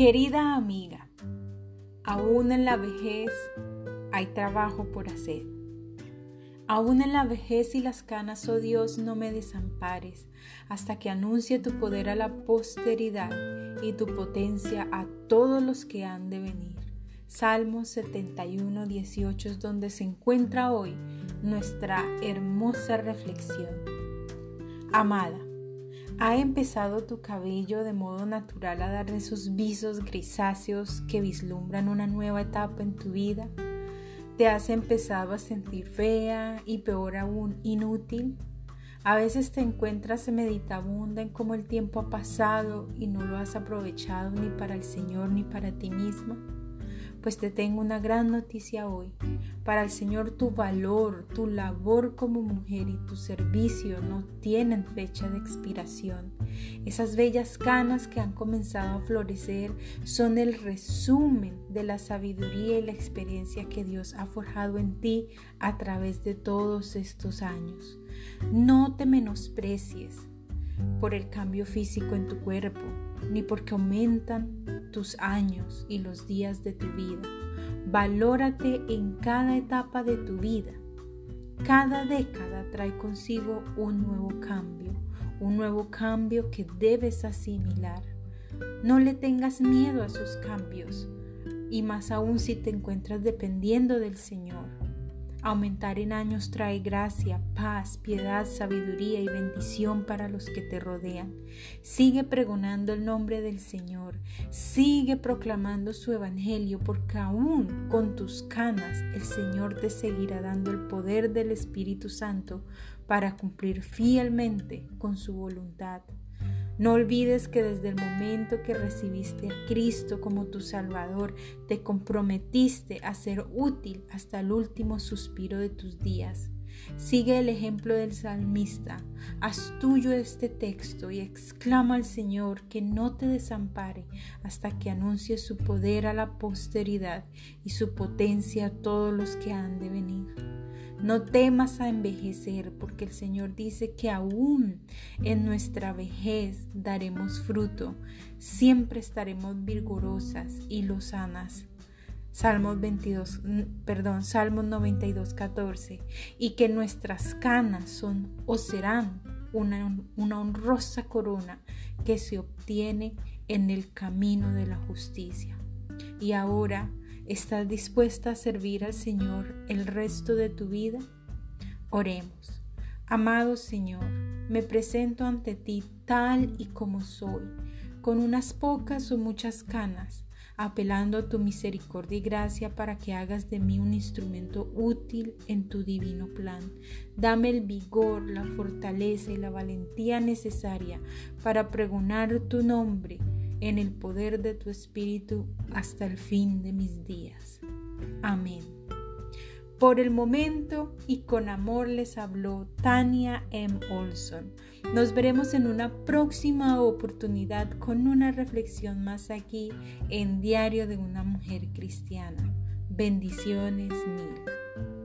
Querida amiga, aún en la vejez hay trabajo por hacer. Aún en la vejez y las canas, oh Dios, no me desampares hasta que anuncie tu poder a la posteridad y tu potencia a todos los que han de venir. Salmo 71, 18 es donde se encuentra hoy nuestra hermosa reflexión. Amada, ¿Ha empezado tu cabello de modo natural a dar esos visos grisáceos que vislumbran una nueva etapa en tu vida? ¿Te has empezado a sentir fea y peor aún inútil? A veces te encuentras meditabunda en cómo el tiempo ha pasado y no lo has aprovechado ni para el Señor ni para ti misma pues te tengo una gran noticia hoy. Para el Señor tu valor, tu labor como mujer y tu servicio no tienen fecha de expiración. Esas bellas canas que han comenzado a florecer son el resumen de la sabiduría y la experiencia que Dios ha forjado en ti a través de todos estos años. No te menosprecies por el cambio físico en tu cuerpo, ni porque aumentan tus años y los días de tu vida. Valórate en cada etapa de tu vida. Cada década trae consigo un nuevo cambio, un nuevo cambio que debes asimilar. No le tengas miedo a esos cambios, y más aún si te encuentras dependiendo del Señor. Aumentar en años trae gracia, paz, piedad, sabiduría y bendición para los que te rodean. Sigue pregonando el nombre del Señor. Sigue proclamando su evangelio porque aún con tus canas el Señor te seguirá dando el poder del Espíritu Santo para cumplir fielmente con su voluntad. No olvides que desde el momento que recibiste a Cristo como tu Salvador, te comprometiste a ser útil hasta el último suspiro de tus días. Sigue el ejemplo del salmista, haz tuyo este texto y exclama al Señor que no te desampare hasta que anuncie su poder a la posteridad y su potencia a todos los que han de venir. No temas a envejecer, porque el Señor dice que aún en nuestra vejez daremos fruto, siempre estaremos vigorosas y lozanas. Salmos 22, perdón, Salmos 92, 14, y que nuestras canas son o serán una, una honrosa corona que se obtiene en el camino de la justicia. Y ahora ¿Estás dispuesta a servir al Señor el resto de tu vida? Oremos. Amado Señor, me presento ante ti tal y como soy, con unas pocas o muchas canas, apelando a tu misericordia y gracia para que hagas de mí un instrumento útil en tu divino plan. Dame el vigor, la fortaleza y la valentía necesaria para pregonar tu nombre en el poder de tu Espíritu hasta el fin de mis días. Amén. Por el momento y con amor les habló Tania M. Olson. Nos veremos en una próxima oportunidad con una reflexión más aquí en Diario de una Mujer Cristiana. Bendiciones mil.